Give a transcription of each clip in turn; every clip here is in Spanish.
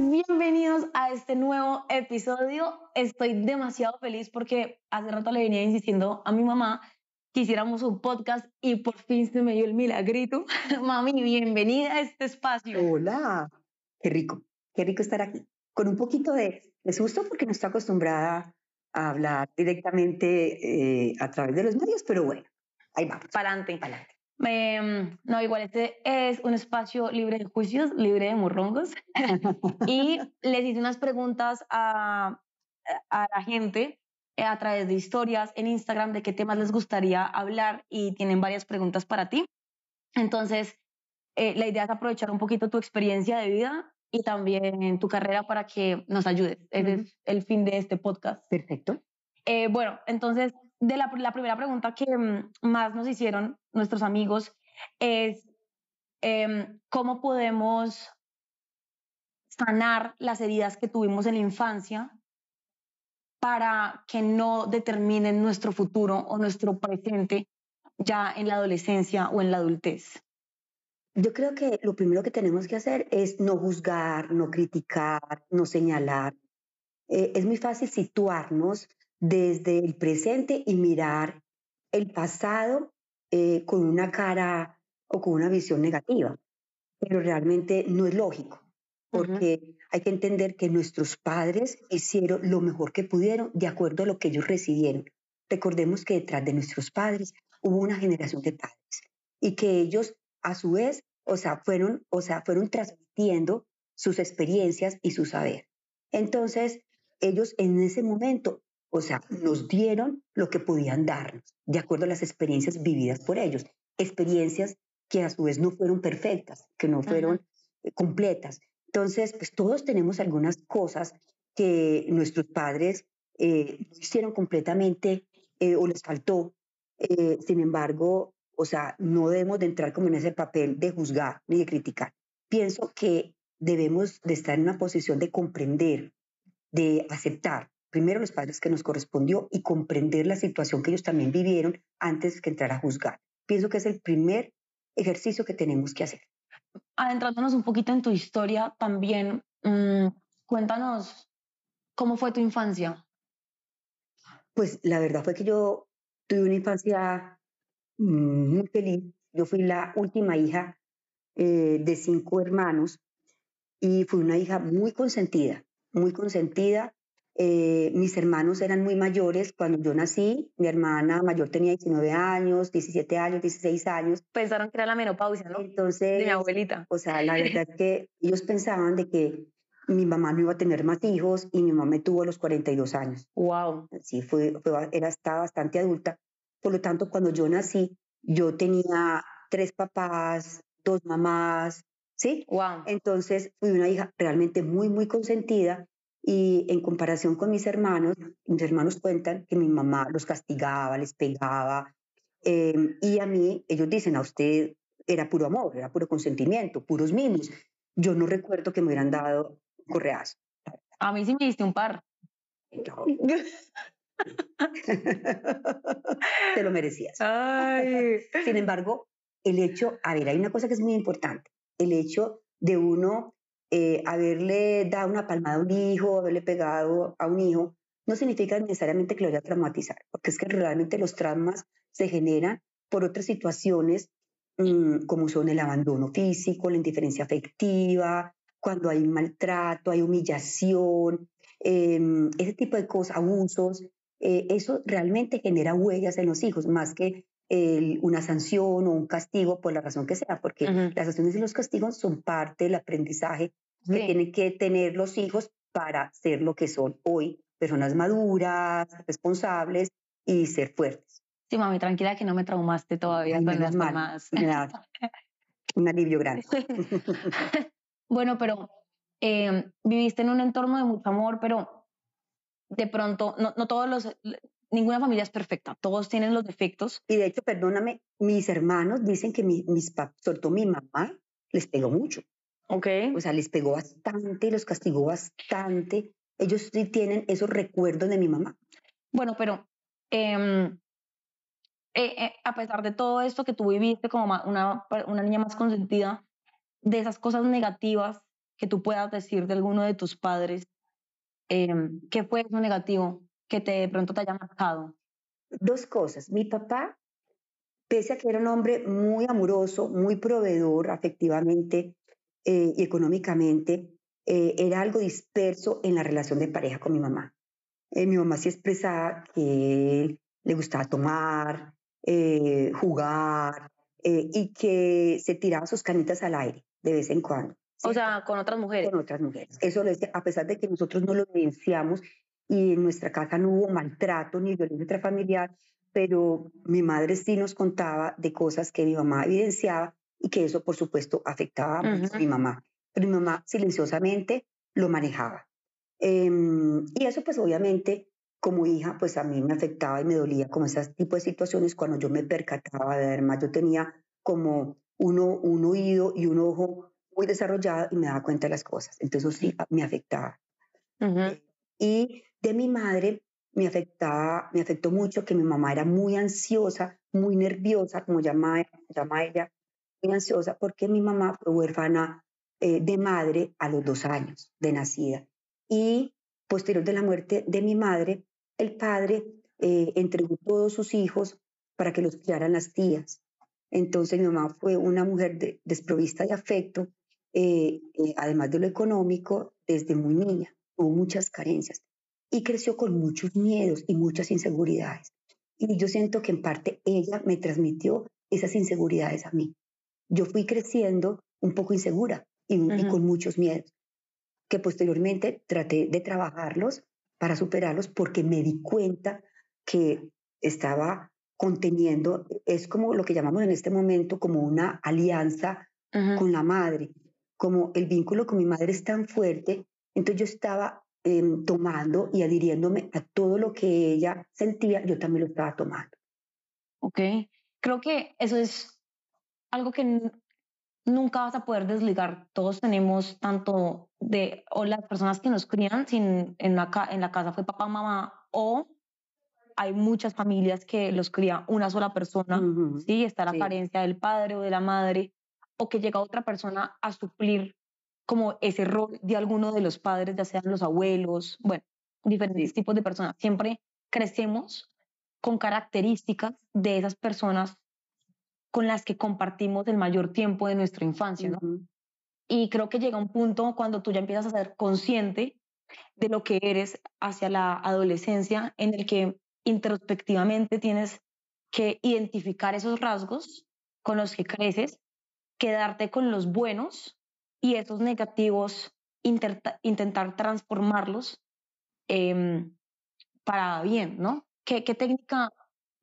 bienvenidos a este nuevo episodio. Estoy demasiado feliz porque hace rato le venía insistiendo a mi mamá que hiciéramos un podcast y por fin se me dio el milagrito. Mami, bienvenida a este espacio. Hola, qué rico, qué rico estar aquí. Con un poquito de, de susto porque no estoy acostumbrada a hablar directamente eh, a través de los medios, pero bueno, ahí vamos. Para adelante. Para adelante. Em, no, igual este es un espacio libre de juicios, libre de morrongos. y les hice unas preguntas a, a la gente eh, a través de historias en Instagram de qué temas les gustaría hablar y tienen varias preguntas para ti. Entonces, eh, la idea es aprovechar un poquito tu experiencia de vida y también tu carrera para que nos ayudes. Ese es el fin de este podcast. Perfecto. Eh, bueno, entonces, de la, primera pregunta que mm, más nos hicieron nuestros amigos es eh, cómo podemos sanar las heridas que tuvimos en la infancia para que no determinen nuestro futuro o nuestro presente ya en la adolescencia o en la adultez? Yo creo que lo primero que tenemos que hacer es no juzgar, no criticar, no señalar. Eh, es muy fácil situarnos desde el presente y mirar el pasado eh, con una cara o con una visión negativa, pero realmente no es lógico porque hay que entender que nuestros padres hicieron lo mejor que pudieron de acuerdo a lo que ellos recibieron. Recordemos que detrás de nuestros padres hubo una generación de padres y que ellos a su vez, o sea, fueron, o sea, fueron transmitiendo sus experiencias y su saber. Entonces, ellos en ese momento, o sea, nos dieron lo que podían darnos, de acuerdo a las experiencias vividas por ellos, experiencias que a su vez no fueron perfectas, que no fueron completas, entonces, pues todos tenemos algunas cosas que nuestros padres eh, hicieron completamente eh, o les faltó. Eh, sin embargo, o sea, no debemos de entrar como en ese papel de juzgar ni de criticar. Pienso que debemos de estar en una posición de comprender, de aceptar primero los padres que nos correspondió y comprender la situación que ellos también vivieron antes que entrar a juzgar. Pienso que es el primer ejercicio que tenemos que hacer adentrándonos un poquito en tu historia también, mmm, cuéntanos cómo fue tu infancia. Pues la verdad fue que yo tuve una infancia mm, muy feliz. Yo fui la última hija eh, de cinco hermanos y fui una hija muy consentida, muy consentida. Eh, mis hermanos eran muy mayores cuando yo nací. Mi hermana mayor tenía 19 años, 17 años, 16 años. Pensaron que era la menopausia, ¿no? Entonces, de mi abuelita. O sea, la verdad es que ellos pensaban de que mi mamá no iba a tener más hijos y mi mamá me tuvo a los 42 años. Wow. Sí, fue, fue, era, estaba bastante adulta. Por lo tanto, cuando yo nací, yo tenía tres papás, dos mamás, ¿sí? Wow. Entonces, fui una hija realmente muy, muy consentida y en comparación con mis hermanos, mis hermanos cuentan que mi mamá los castigaba, les pegaba. Em, y a mí, ellos dicen, a usted era puro amor, era puro consentimiento, puros mimos. Yo no recuerdo que me hubieran dado correas. A mí sí me diste un par. Te lo merecías. Ay. Sin embargo, el hecho, a ver, hay una cosa que es muy importante, el hecho de uno eh, haberle dado una palmada a un hijo, haberle pegado a un hijo, no significa necesariamente que lo vaya a traumatizar, porque es que realmente los traumas se generan por otras situaciones mm, como son el abandono físico, la indiferencia afectiva, cuando hay maltrato, hay humillación, em, ese tipo de cosas, abusos, eh, eso realmente genera huellas en los hijos, más que una sanción o un castigo por la razón que sea, porque las sanciones y los castigos son parte del aprendizaje que tienen que tener los hijos para ser lo que son hoy, personas maduras, responsables y ser fuertes. Sí, mami, tranquila que no me traumaste todavía con las mamás. un alivio grande. bueno, pero eh, viviste en un entorno de mucho amor, pero de pronto, no, no todos los, ninguna familia es perfecta, todos tienen los defectos. Y de hecho, perdóname, mis hermanos dicen que mi, mis sobre todo mi mamá, les pegó mucho. Ok. O sea, les pegó bastante, los castigó bastante. Ellos sí tienen esos recuerdos de mi mamá. Bueno, pero em, eh, eh, a pesar de todo esto que tú viviste como una, una niña más consentida, de esas cosas negativas que tú puedas decir de alguno de tus padres, em, ¿qué fue eso negativo que te, de pronto te haya marcado? Dos cosas. Mi papá, pese a que era un hombre muy amoroso, muy proveedor afectivamente eh, y económicamente, eh, era algo disperso en la relación de pareja con mi mamá. Eh, mi mamá sí expresaba que le gustaba tomar, jugar y que se tiraba sus canitas al aire de vez en cuando. O sea, con otras mujeres. Con otras mujeres. Eso lo decía, a pesar de que nosotros no lo evidenciamos y en nuestra casa no hubo maltrato ni violencia intrafamiliar, pero mi madre sí nos contaba de cosas que mi mamá evidenciaba y que eso, por supuesto, afectaba a mi mamá. Pero mi mamá silenciosamente lo manejaba. Em, y eso, pues obviamente, como hija, pues a mí me afectaba y me dolía como ese tipo de situaciones cuando yo me percataba, además yo tenía como uno, un oído y un ojo muy desarrollado y me daba cuenta de las cosas. Entonces sí me afectaba. Eh, y de mi madre me afectaba, me afectó mucho que mi mamá era muy ansiosa, muy nerviosa, como llama, llama ella, muy ansiosa, porque mi mamá fue huérfana eh, de madre a los dos años de nacida. Y posterior de la muerte de mi madre, el padre eh, entregó todos sus hijos para que los criaran las tías. Entonces mi mamá fue una mujer desprovista de afecto, eh, además de lo económico, desde muy niña. Tuvo muchas carencias y creció con muchos miedos y muchas inseguridades. Y yo siento que en parte ella me transmitió esas inseguridades a mí. Yo fui creciendo un poco insegura y, con muchos miedos, que posteriormente traté de trabajarlos para superarlos porque me di cuenta que estaba conteniendo, es como lo que llamamos en este momento como una alianza con la madre, como el vínculo con mi madre es tan fuerte, entonces yo estaba Em, tomando y adhiriéndome a todo lo que ella sentía, yo también lo estaba tomando. Ok, creo que eso es algo que nunca vas a poder desligar. Todos tenemos tanto de, o las personas que nos crían, sin, en, la, en la casa fue papá, mamá, o hay muchas familias que los cría una sola persona, ¿sí? Está la carencia del padre o de la madre, o que llega otra persona a suplir como ese rol de alguno de los padres, ya sean los abuelos, bueno, diferentes tipos de personas. Siempre crecemos con características de esas personas con las que compartimos el mayor tiempo de nuestra infancia, ¿no? Y creo que llega un punto cuando tú ya empiezas a ser consciente de lo que eres hacia la adolescencia, en el que introspectivamente tienes que identificar esos rasgos con los que creces, quedarte con los buenos y esos negativos intentar transformarlos em, para bien, ¿no? ¿Qué, ¿Qué técnica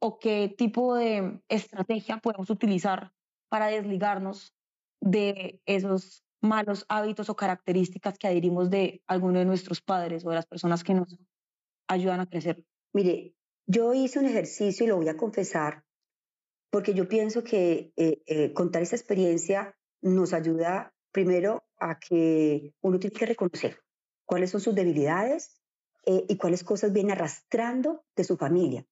o qué tipo de estrategia podemos utilizar para desligarnos de esos malos hábitos o características que adherimos de alguno de nuestros padres o de las personas que nos ayudan a crecer? Mire, yo hice un ejercicio y lo voy a confesar, porque yo pienso que eh, eh, contar esa experiencia nos ayuda primero a que uno tiene que reconocer cuáles son sus debilidades eh, y cuáles cosas viene arrastrando de su familia,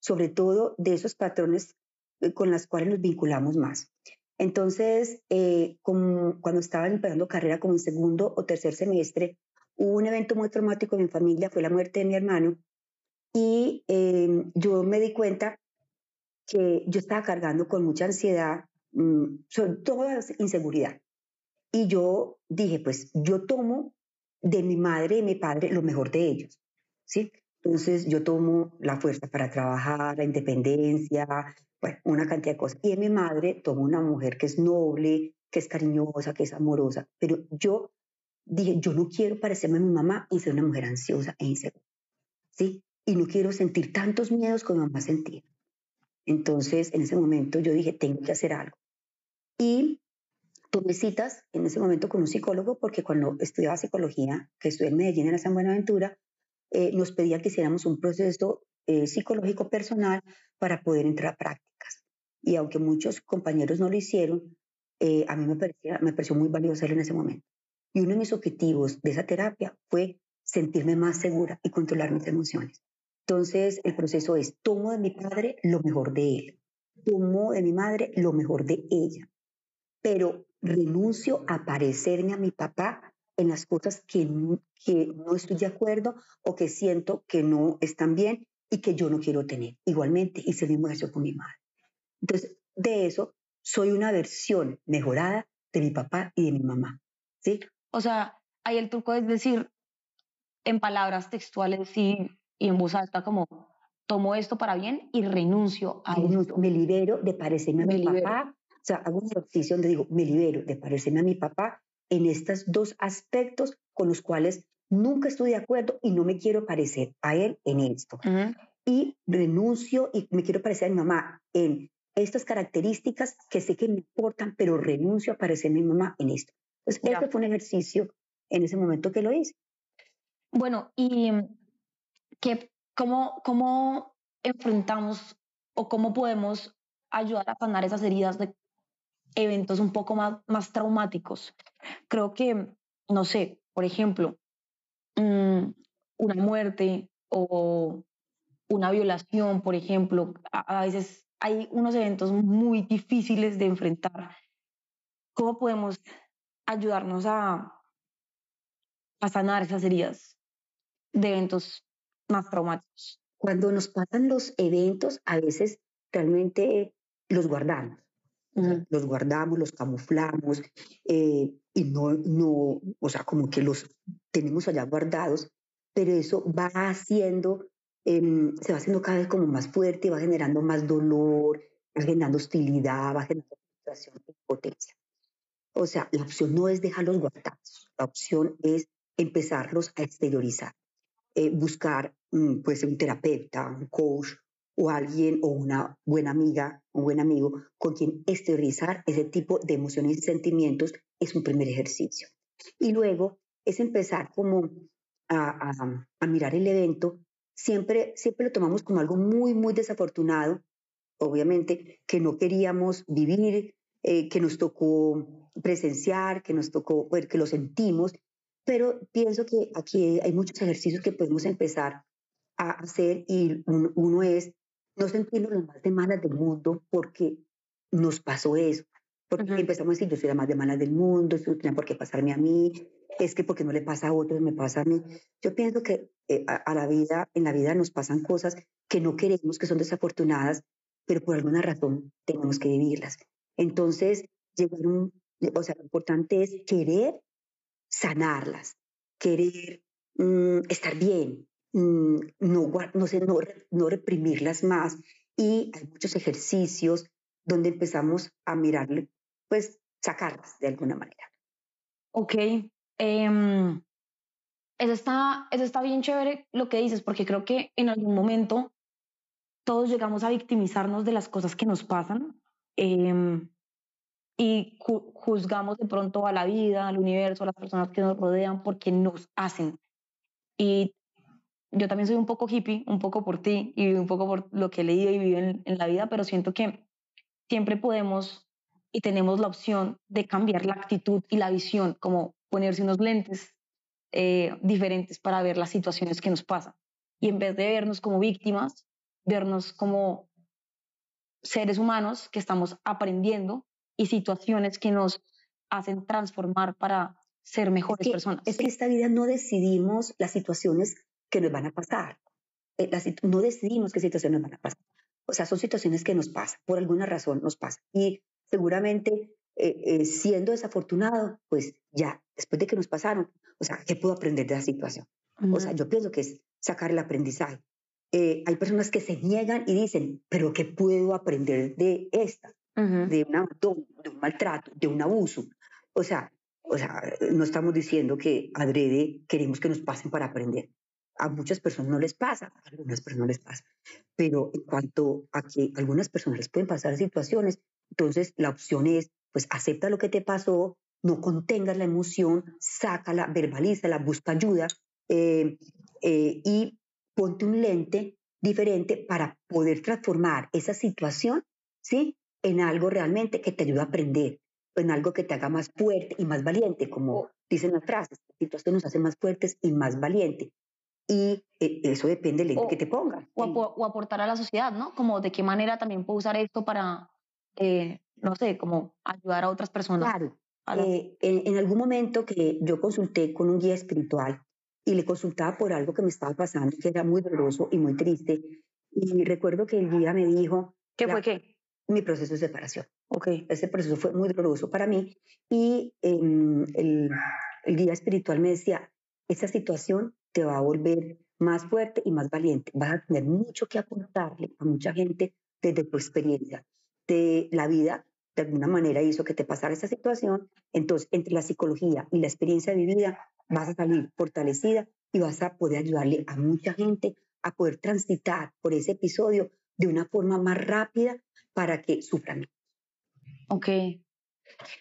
sobre todo de esos patrones eh, con los cuales nos vinculamos más. Entonces, eh, cuando estaba empezando carrera como en segundo o tercer semestre, hubo un evento muy traumático en mi familia, fue la muerte de mi hermano, y em, yo me di cuenta que yo estaba cargando con mucha ansiedad, mm, sobre todo inseguridad. Y yo dije, pues yo tomo de mi madre y mi padre lo mejor de ellos, ¿sí? Entonces yo tomo la fuerza para trabajar, la independencia, bueno, una cantidad de cosas. Y de mi madre tomo una mujer que es noble, que es cariñosa, que es amorosa. Pero yo dije, yo no quiero parecerme a mi mamá y ser una mujer ansiosa e insegura, ¿sí? Y no quiero sentir tantos miedos como mamá sentía. Entonces, en ese momento yo dije, tengo que hacer algo. Y Tuve citas en ese momento con un psicólogo porque cuando estudiaba psicología, que estudié en Medellín, en la San Buenaventura, eh, nos pedía que hiciéramos un proceso eh, psicológico personal para poder entrar a prácticas. Y aunque muchos compañeros no lo hicieron, eh, a mí me, parecía, me pareció muy valioso hacerlo en ese momento. Y uno de mis objetivos de esa terapia fue sentirme más segura y controlar mis emociones. Entonces, el proceso es, tomo de mi padre lo mejor de él, tomo de mi madre lo mejor de ella, pero renuncio a parecerme a mi papá en las cosas que, que no estoy de acuerdo o que siento que no están bien y que yo no quiero tener. Igualmente hice el mismo ejercicio con mi madre. Entonces, de eso, soy una versión mejorada de mi papá y de mi mamá. ¿sí? O sea, ahí el truco es decir en palabras textuales y, y en voz alta como tomo esto para bien y renuncio a esto. Me libero de parecerme a mi papá. O sea, hago una ejercicio donde digo, me libero de parecerme a mi papá en estos dos aspectos con los cuales nunca estoy de acuerdo y no me quiero parecer a él en esto. Y renuncio y me quiero parecer a mi mamá en estas características que sé que me importan, pero renuncio a parecerme a mi mamá en esto. Entonces, este fue un ejercicio en ese momento que lo hice. Bueno, ¿y qué, cómo, cómo enfrentamos o cómo podemos ayudar a sanar esas heridas de eventos un poco más, más traumáticos? Creo que, no sé, por ejemplo, mm, una muerte o una violación, por ejemplo, a, veces hay unos eventos muy difíciles de enfrentar. ¿Cómo podemos ayudarnos a, a sanar esas heridas de eventos más traumáticos? Cuando nos pasan los eventos, a veces realmente los guardamos. Los guardamos, los camuflamos eh, y no, no, o sea, como que los tenemos allá guardados, pero eso va haciendo, em, se va haciendo cada vez como más fuerte, va generando más dolor, va generando hostilidad, va generando frustración, impotencia. O sea, la opción no es dejarlos guardados, la opción es empezarlos a exteriorizar, eh, buscar, mm, pues, un terapeuta, un coach, o alguien o una buena amiga, un buen amigo con quien exteriorizar ese tipo de emociones y sentimientos es un primer ejercicio. Y luego es empezar como a, a, mirar el evento. Siempre, siempre lo tomamos como algo muy, muy desafortunado, obviamente, que no queríamos vivir, eh, que nos tocó presenciar, que nos tocó, que lo sentimos, pero pienso que aquí hay muchos ejercicios que podemos empezar a hacer y uno es no sentirnos las más de malas del mundo porque nos pasó eso. Porque empezamos a decir, yo soy la más de malas del mundo, eso no tiene por qué pasarme a mí, es que porque no le pasa a otros, me pasa a mí. Yo pienso que eh, a, la vida, en la vida nos pasan cosas que no queremos, que son desafortunadas, pero por alguna razón tenemos que vivirlas. Entonces, llegar un, o sea, lo importante es querer sanarlas, querer mm, estar bien, no, no, sé, no, reprimirlas más. Y hay muchos ejercicios donde empezamos a mirarle, pues sacarlas de alguna manera. Ok. Eh, eso, está, eso está bien chévere lo que dices, porque creo que en algún momento todos llegamos a victimizarnos de las cosas que nos pasan eh, y juzgamos de pronto a la vida, al universo, a las personas que nos rodean porque nos hacen. Y yo también soy un poco hippie, un poco por ti y un poco por lo que he leído y vivido en, la vida, pero siento que siempre podemos y tenemos la opción de cambiar la actitud y la visión, como ponerse unos lentes eh, diferentes para ver las situaciones que nos pasan. Y en vez de vernos como víctimas, vernos como seres humanos que estamos aprendiendo y situaciones que nos hacen transformar para ser mejores personas. Es que esta vida no decidimos las situaciones que nos van a pasar. Eh, no decidimos qué situaciones nos van a pasar. O sea, son situaciones que nos pasan, por alguna razón nos pasan. Y seguramente eh, eh, siendo desafortunado, pues ya, después de que nos pasaron, o sea, ¿qué puedo aprender de la situación? O sea, yo pienso que es sacar el aprendizaje. hay personas que se niegan y dicen, pero ¿qué puedo aprender de esta? De, una, de un maltrato, de un abuso. O sea, o sea, no estamos diciendo que adrede queremos que nos pasen para aprender a muchas personas no les pasa, a algunas personas les pasa. Pero en cuanto a que a algunas personas les pueden pasar situaciones, entonces la opción es, pues acepta lo que te pasó, no contengas la emoción, sácala, verbalízala, busca ayuda eh, eh, y ponte un lente diferente para poder transformar esa situación, ¿sí? En algo realmente que te ayude a aprender, en algo que te haga más fuerte y más valiente, como dicen las frases, la situación nos hace más fuertes y más valientes y eh, eso depende del que te ponga. O, aportar a la sociedad, ¿no? Como de qué manera también puedo usar esto para, eh, no sé, como ayudar a otras personas. Claro, eh, en, algún momento que yo consulté con un guía espiritual y le consultaba por algo que me estaba pasando, que era muy doloroso y muy triste. Y recuerdo que el guía me dijo... ¿Qué fue qué? Mi proceso de separación. Ok. Ese proceso fue muy doloroso para mí y em, el, el guía espiritual me decía, esa situación te va a volver más fuerte y más valiente. Vas a tener mucho que aportarle a mucha gente desde tu experiencia. De la vida, de alguna manera, hizo que te pasara esa situación. Entonces, entre la psicología y la experiencia vivida, vas a salir fortalecida y vas a poder ayudarle a mucha gente a poder transitar por ese episodio de una forma más rápida para que sufran. Ok.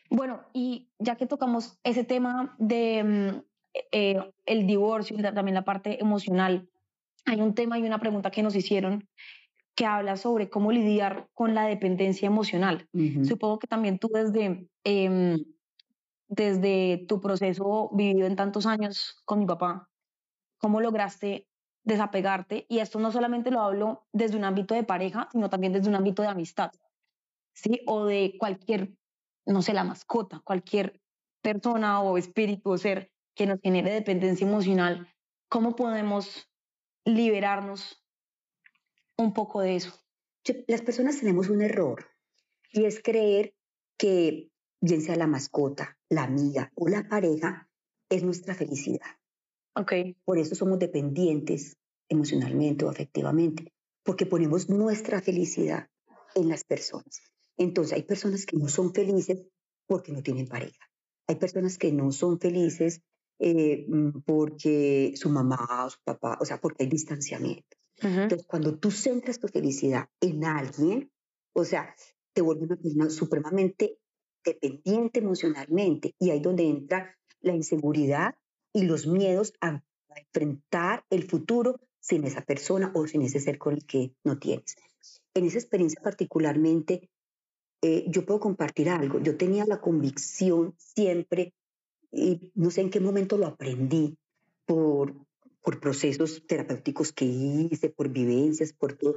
Bueno, y ya que tocamos ese tema de mm, eh, el divorcio y también la parte emocional, hay un tema y una pregunta que nos hicieron que habla sobre cómo lidiar con la dependencia emocional. Supongo que también tú desde, em, desde tu proceso vivido en tantos años con mi papá, ¿cómo lograste desapegarte? Y esto no solamente lo hablo desde un ámbito de pareja, sino también desde un ámbito de amistad, ¿sí? O de cualquier, no sé, la mascota, cualquier persona o espíritu o ser que nos genere dependencia emocional, ¿cómo podemos liberarnos un poco de eso? Las personas tenemos un error y es creer que bien sea la mascota, la amiga o la pareja, es nuestra felicidad. Ok. Por eso somos dependientes emocionalmente o afectivamente, porque ponemos nuestra felicidad en las personas. Entonces hay personas que no son felices porque no tienen pareja. Hay personas que no son felices eh, mm, porque su mamá o su papá, o sea, porque hay distanciamiento. Entonces, cuando tú centras tu felicidad en alguien, o sea, te vuelve una persona supremamente dependiente emocionalmente y ahí donde entra la inseguridad y los miedos a, enfrentar el futuro sin esa persona o sin ese ser con el que no tienes. En esa experiencia particularmente, eh, yo puedo compartir algo. Yo tenía la convicción siempre y no sé en qué momento lo aprendí por, por procesos terapéuticos que hice, por vivencias, por todo.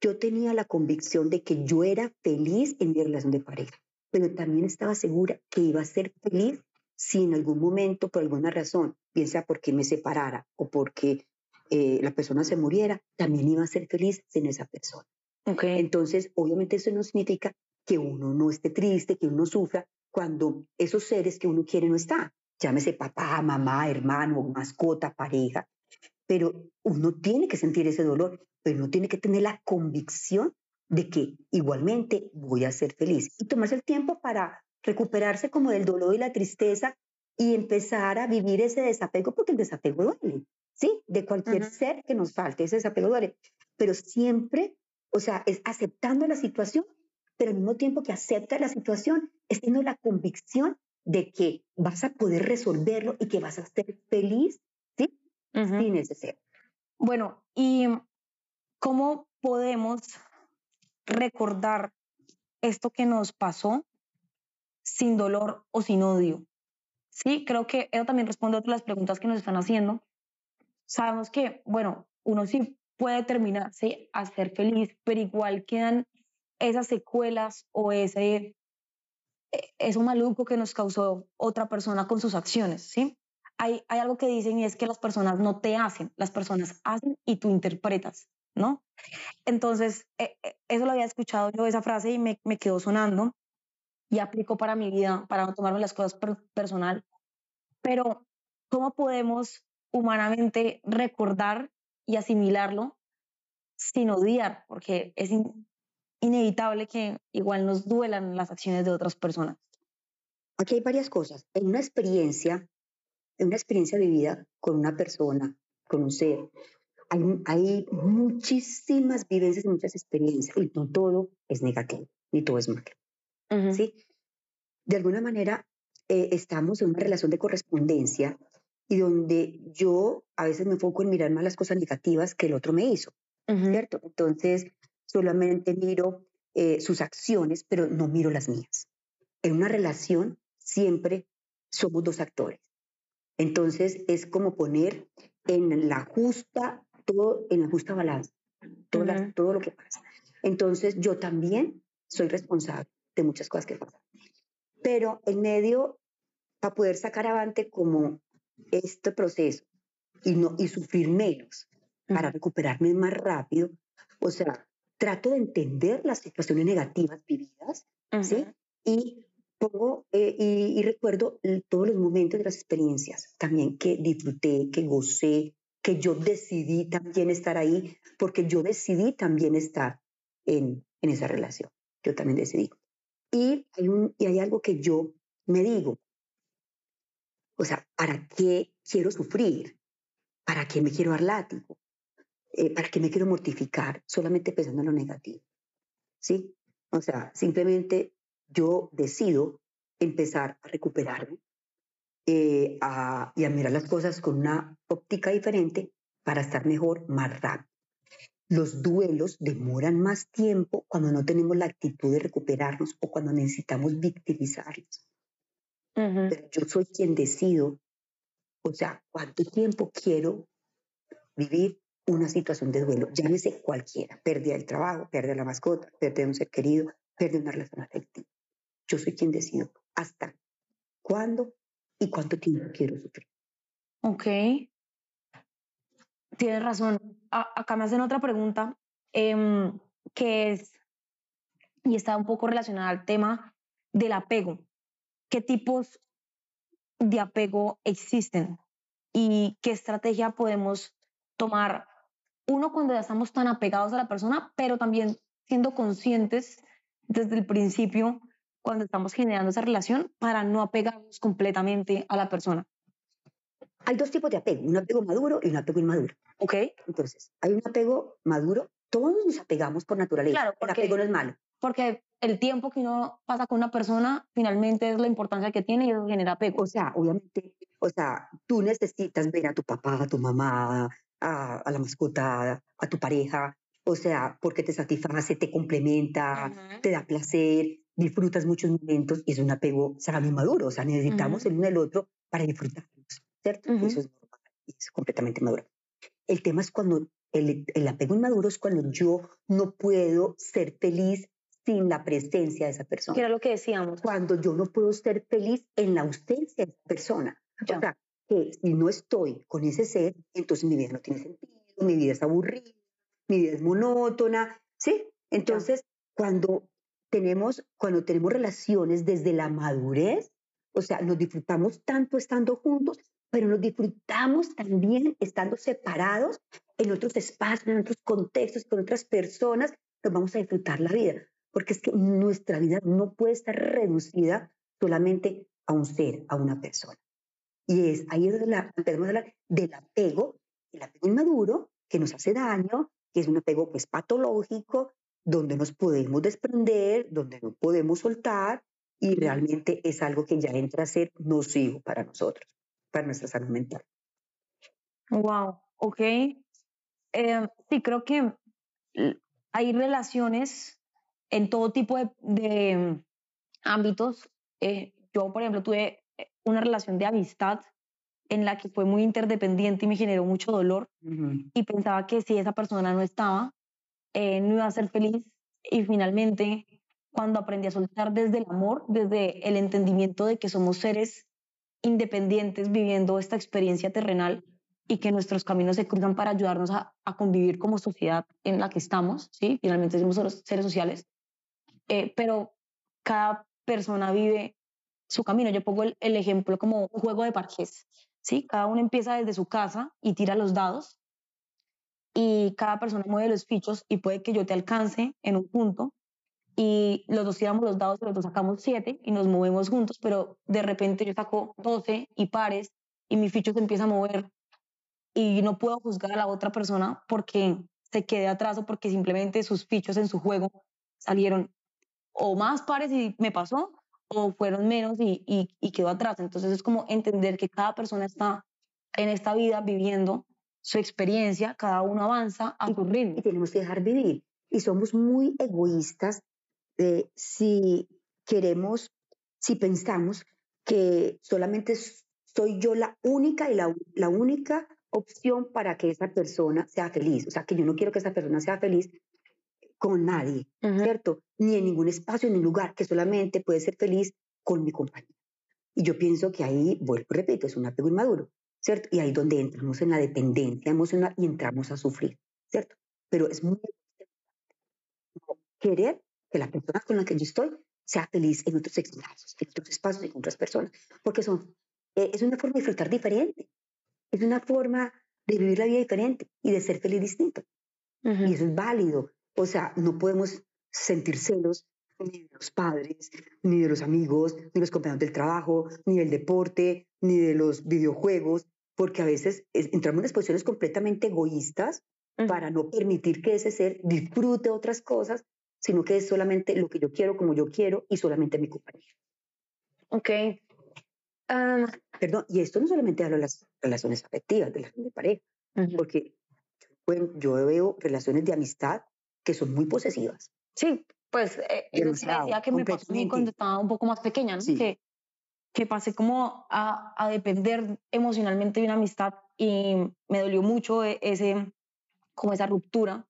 Yo tenía la convicción de que yo era feliz en mi relación de pareja, pero también estaba segura que iba a ser feliz si en algún momento, por alguna razón, bien sea porque me separara o porque eh, la persona se muriera, también iba a ser feliz sin esa persona. Okay. Entonces, obviamente eso no significa que uno no esté triste, que uno sufra, cuando esos seres que uno quiere no están. Llámese papá, mamá, hermano, mascota, pareja. Pero uno tiene que sentir ese dolor, pero uno tiene que tener la convicción de que igualmente voy a ser feliz y tomarse el tiempo para recuperarse como del dolor y la tristeza y empezar a vivir ese desapego, porque el desapego duele, ¿sí? De cualquier ser que nos falte, ese desapego duele. Pero siempre, o sea, es aceptando la situación pero al mismo tiempo que aceptas la situación, es teniendo la convicción de que vas a poder resolverlo y que vas a ser feliz, ¿sí? Sin ese ser. Bueno, ¿y cómo podemos recordar esto que nos pasó sin dolor o sin odio? Sí, creo que eso también responde a otras preguntas que nos están haciendo. Sabemos que, bueno, uno sí puede terminarse a ser feliz, pero igual quedan esas secuelas o ese e, eso maluco que nos causó otra persona con sus acciones, ¿sí? Hay, hay algo que dicen y es que las personas no te hacen, las personas hacen y tú interpretas, ¿no? Entonces, e, e, eso lo había escuchado yo, esa frase, y me, me quedó sonando y aplico para mi vida, para no tomarme las cosas personal. Pero, ¿cómo podemos humanamente recordar y asimilarlo sin odiar? Porque es, inevitable que igual nos duelan las acciones de otras personas. Aquí hay varias cosas. En una experiencia, en una experiencia vivida con una persona, con un ser, hay, hay muchísimas vivencias y muchas experiencias y no todo es negativo, ni todo es malo. ¿sí? De alguna manera, eh, estamos en una relación de correspondencia y donde yo a veces me enfoco en mirar más las cosas negativas que el otro me hizo, ¿cierto? Entonces, solamente miro eh, sus acciones, pero no miro las mías. En una relación siempre somos dos actores. Entonces es como poner en la justa, todo en la justa balanza, todo, todo lo que pasa. Entonces yo también soy responsable de muchas cosas que pasan. Pero en medio, para poder sacar adelante como este proceso y, no, y sufrir menos, para recuperarme más rápido, o sea, trato de entender las situaciones negativas vividas, ¿sí? Y pongo eh, y, recuerdo todos los momentos de las experiencias también que disfruté, que gocé, que yo decidí también estar ahí, porque yo decidí también estar en, en esa relación. Yo también decidí. Y hay, un, y hay algo que yo me digo, o sea, ¿para qué quiero sufrir? ¿Para qué me quiero dar látigo? Eh, ¿Para qué me quiero mortificar solamente pensando en lo negativo? ¿Sí? O sea, simplemente yo decido empezar a recuperarme eh, y a mirar las cosas con una óptica diferente para estar mejor más rápido. Los duelos demoran más tiempo cuando no tenemos la actitud de recuperarnos o cuando necesitamos victimizarnos. Pero yo soy quien decido, o sea, cuánto tiempo quiero vivir una situación de duelo, llámese cualquiera, pérdida del trabajo, pérdida de la mascota, pérdida de un ser querido, pérdida de una relación afectiva. Yo soy quien decido hasta cuándo y cuánto tiempo quiero sufrir. Ok. Tienes razón. acá me hacen otra pregunta em, que es, y está un poco relacionada al tema del apego. ¿Qué tipos de apego existen? ¿Y qué estrategia podemos tomar? Uno, cuando ya estamos tan apegados a la persona, pero también siendo conscientes desde el principio cuando estamos generando esa relación para no apegarnos completamente a la persona? Hay dos tipos de apego, un apego maduro y un apego inmaduro. Ok. Entonces, hay un apego maduro, todos nos apegamos por naturaleza. Claro, porque, el apego no es malo. Porque el tiempo que uno pasa con una persona finalmente es la importancia que tiene y eso genera apego. O sea, obviamente, o sea, tú necesitas ver a tu papá, a tu mamá, a, la mascota, a tu pareja, o sea, porque te satisface, te complementa, te da placer, disfrutas muchos momentos y es un apego sano y maduro, o sea, necesitamos el uno del otro para disfrutarnos, ¿cierto? Eso es normal es completamente maduro. El tema es cuando el, el apego inmaduro es cuando yo no puedo ser feliz sin la presencia de esa persona. Que era lo que decíamos. Cuando yo no puedo ser feliz en la ausencia de esa persona. O sea, que si no estoy con ese ser, entonces mi vida no tiene sentido, mi vida es aburrida, mi vida es monótona, ¿sí? Entonces, cuando tenemos, cuando tenemos relaciones desde la madurez, o sea, nos disfrutamos tanto estando juntos, pero nos disfrutamos también estando separados en otros espacios, en otros contextos, con otras personas, nos vamos a disfrutar la vida, porque es que nuestra vida no puede estar reducida solamente a un ser, a una persona. Y es ahí es donde a hablar del apego, el apego inmaduro, que nos hace daño, que es un apego pues patológico, donde nos podemos desprender, donde no podemos soltar y realmente es algo que ya entra a ser nocivo para nosotros, para nuestra salud mental. Wow, ok. Eh, sí, creo que hay relaciones en todo tipo de, ámbitos. Eh, yo, por ejemplo, tuve una relación de amistad en la que fue muy interdependiente y me generó mucho dolor y pensaba que si esa persona no estaba, eh, no iba a ser feliz y finalmente cuando aprendí a soltar desde el amor, desde el entendimiento de que somos seres independientes viviendo esta experiencia terrenal y que nuestros caminos se cruzan para ayudarnos a, convivir como sociedad en la que estamos, ¿sí? Finalmente somos seres sociales, eh, pero cada persona vive su camino. Yo pongo el, el, ejemplo como un juego de parques, ¿sí? Cada uno empieza desde su casa y tira los dados y cada persona mueve los fichos y puede que yo te alcance en un punto y los dos tiramos los dados los dos sacamos siete y nos movemos juntos, pero de repente yo saco 12 y pares y mi ficho se empieza a mover y no puedo juzgar a la otra persona porque se quede atrás o porque simplemente sus fichos en su juego salieron o más pares y me pasó o fueron menos y, y, y quedó atrás. Entonces es como entender que cada persona está en esta vida viviendo su experiencia, cada uno avanza a su ritmo. Y tenemos que dejar vivir. Y somos muy egoístas de si queremos, si pensamos que solamente soy yo la única y la, la única opción para que esa persona sea feliz. O sea, que yo no quiero que esa persona sea feliz con nadie, ¿cierto? Ni en ningún espacio, ni lugar, que solamente puede ser feliz con mi compañía. Y yo pienso que ahí, vuelvo, repito, es un apego inmaduro, ¿cierto? Y ahí donde entramos en la dependencia emocional y entramos a sufrir, ¿cierto? Pero es muy querer que la persona con la que yo estoy sea feliz en otros espacios, en otros espacios y con otras personas, porque son, eh, es una forma de disfrutar diferente, es una forma de vivir la vida diferente y de ser feliz distinto. Y eso es válido. O sea, no podemos sentir celos ni de los padres, ni de los amigos, ni de los compañeros del trabajo, ni del deporte, ni de los videojuegos, porque a veces entramos en posiciones completamente egoístas para no permitir que ese ser disfrute otras cosas, sino que es solamente lo que yo quiero, como yo quiero, y solamente mi compañero. Ok. Perdón, y esto no solamente habla de las relaciones afectivas, de la de pareja, porque yo veo relaciones de amistad que son muy posesivas. Sí, pues eh, eso decía que me pasó cuando estaba un poco más pequeña, ¿no? que, que pasé como a, a, depender emocionalmente de una amistad y me dolió mucho e, ese, como esa ruptura,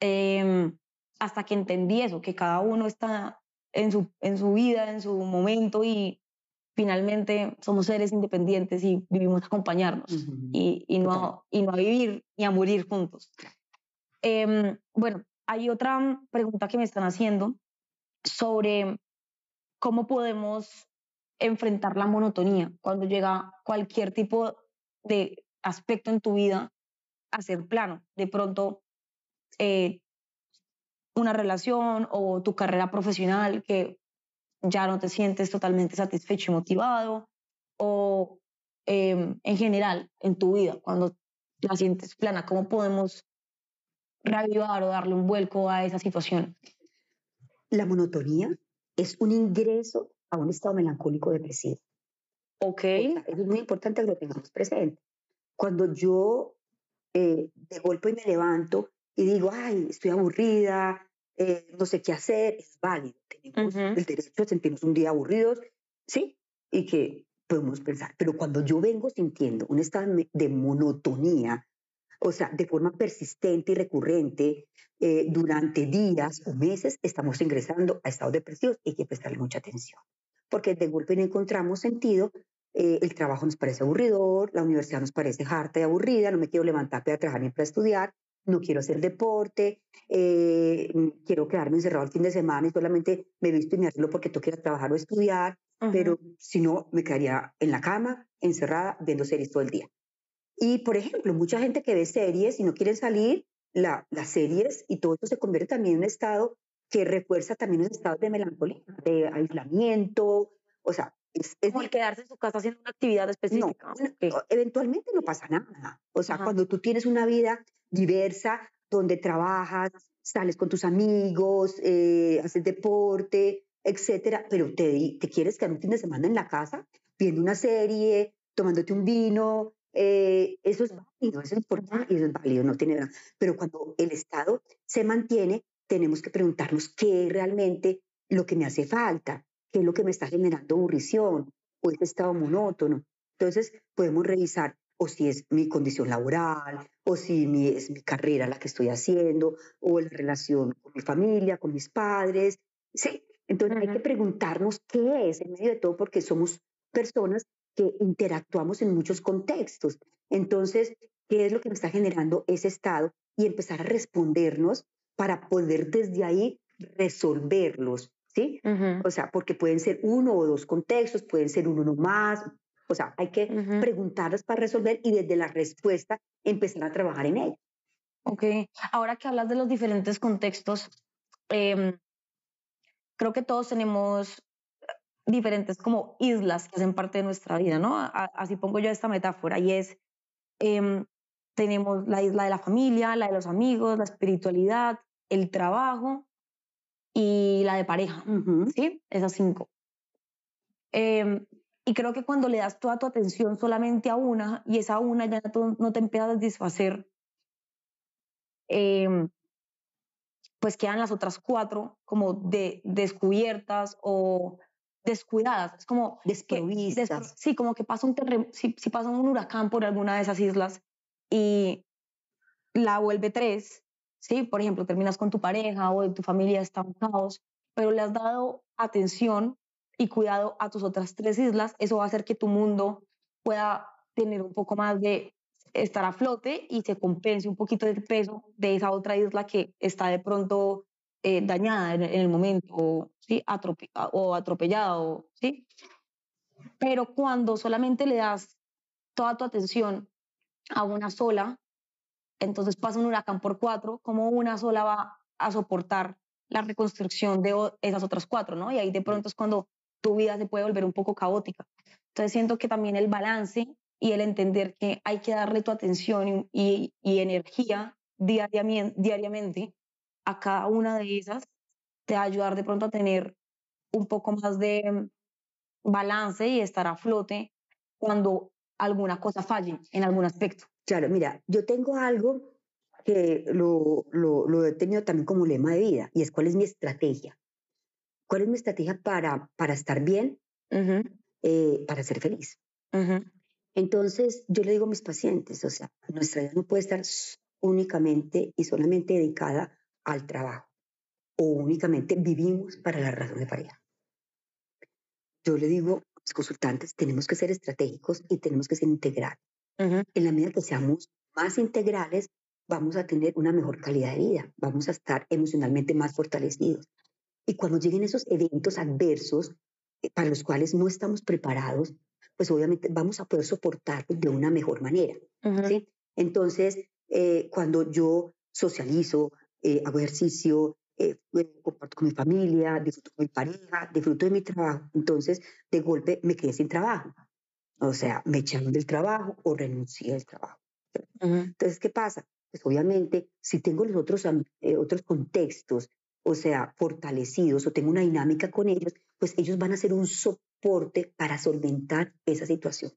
eh, hasta que entendí eso, que cada uno está en su, en su vida, en su momento y finalmente somos seres independientes y vivimos a acompañarnos y, y, no a, y no a vivir ni a morir juntos. Eh, bueno, hay otra pregunta que me están haciendo sobre cómo podemos enfrentar la monotonía cuando llega cualquier tipo de aspecto en tu vida a ser plano. De pronto, eh, una relación o tu carrera profesional que ya no te sientes totalmente satisfecho y motivado, o em, en general en tu vida, cuando la sientes plana, ¿cómo podemos reavivar o darle un vuelco a esa situación. La monotonía es un ingreso a un estado melancólico depresivo. Ok. es muy importante que lo tengamos presente. Cuando yo eh, de golpe me levanto y digo, ay, estoy aburrida, eh, no sé qué hacer, es válido. Tenemos el derecho a sentirnos un día aburridos, ¿sí? Y que podemos pensar. Pero cuando yo vengo sintiendo un estado de monotonía, o sea, de forma persistente y recurrente, eh, durante días o meses estamos ingresando a estados depresivos y hay que prestarle mucha atención, porque de golpe no encontramos sentido, eh, el trabajo nos parece aburridor, la universidad nos parece harta y aburrida, no me quiero levantar para trabajar ni para estudiar, no quiero hacer deporte, eh, quiero quedarme encerrado el fin de semana y solamente me visto y me arreglo porque tengo que ir a trabajar o estudiar, pero si no, me quedaría en la cama, encerrada, viendo series todo el día. Y, por ejemplo, mucha gente que ve series y no quiere salir, la, las series y todo esto se convierte también en un estado que refuerza también los estados de melancolía, de aislamiento, o sea, es, es Como el quedarse en su casa haciendo una actividad específica. No, eventualmente no pasa nada. O sea, cuando tú tienes una vida diversa, donde trabajas, sales con tus amigos, eh, haces deporte, etcétera, pero te, te quieres quedar un fin de semana en la casa viendo una serie, tomándote un vino, eh, eso es válido, eso es importante y eso es válido, no tiene verdad. Pero cuando el Estado se mantiene, tenemos que preguntarnos qué es realmente lo que me hace falta, qué es lo que me está generando aburrición o este estado monótono. Entonces, podemos revisar o si es mi condición laboral, o si mi, es mi carrera la que estoy haciendo, o la relación con mi familia, con mis padres. Sí, entonces hay que preguntarnos qué es en medio de todo, porque somos personas que interactuamos en muchos contextos. Entonces, ¿qué es lo que me está generando ese estado? Y empezar a respondernos para poder desde ahí resolverlos, ¿sí? O sea, porque pueden ser uno o dos contextos, pueden ser uno o más. O sea, hay que preguntarlos para resolver y desde la respuesta empezar a trabajar en ello. Ok, ahora que hablas de los diferentes contextos, em, creo que todos tenemos diferentes como islas que hacen parte de nuestra vida, ¿no? así pongo yo esta metáfora y es, em, tenemos la isla de la familia, la de los amigos, la espiritualidad, el trabajo y la de pareja, ¿sí? Esas cinco. Em, y creo que cuando le das toda tu atención solamente a una y esa una ya no te empieza a satisfacer, em, pues quedan las otras cuatro como de, descubiertas o descuidadas, es como desprovistas. sí, como que pasa un si, si, pasa un huracán por alguna de esas islas y la vuelve tres, sí, por ejemplo, terminas con tu pareja o tu familia está en caos, pero le has dado atención y cuidado a tus otras tres islas, eso va a hacer que tu mundo pueda tener un poco más de estar a flote y se compense un poquito el peso de esa otra isla que está de pronto eh, dañada en, el momento ¿sí? o atropellado. ¿sí? Pero cuando solamente le das toda tu atención a una sola, entonces pasa un huracán por cuatro, como una sola va a soportar la reconstrucción de esas otras cuatro, ¿no? Y ahí de pronto es cuando tu vida se puede volver un poco caótica. Entonces siento que también el balance y el entender que hay que darle tu atención y, energía diariamente, a cada una de esas, te va a ayudar de pronto a tener un poco más de balance y estar a flote cuando alguna cosa falle en algún aspecto. Claro, mira, yo tengo algo que lo, lo, he tenido también como lema de vida y es cuál es mi estrategia. ¿Cuál es mi estrategia para, para estar bien, eh, para ser feliz? Entonces, yo le digo a mis pacientes, o sea, nuestra vida no puede estar únicamente y solamente dedicada al trabajo o únicamente vivimos para la razón de pareja. Yo le digo a los consultantes, tenemos que ser estratégicos y tenemos que ser integrales. En la medida que seamos más integrales, vamos a tener una mejor calidad de vida, vamos a estar emocionalmente más fortalecidos. Y cuando lleguen esos eventos adversos eh, para los cuales no estamos preparados, pues obviamente vamos a poder soportarlos de una mejor manera. ¿sí? Entonces, eh, cuando yo socializo, eh, hago ejercicio, eh, comparto con mi familia, disfruto con mi pareja, disfruto de mi trabajo, entonces de golpe me quedé sin trabajo. O sea, me echaron del trabajo o renuncié al trabajo. Entonces, ¿qué pasa? Pues obviamente, si tengo los otros, otros contextos, o sea, fortalecidos o tengo una dinámica con ellos, pues ellos van a ser un soporte para solventar esa situación.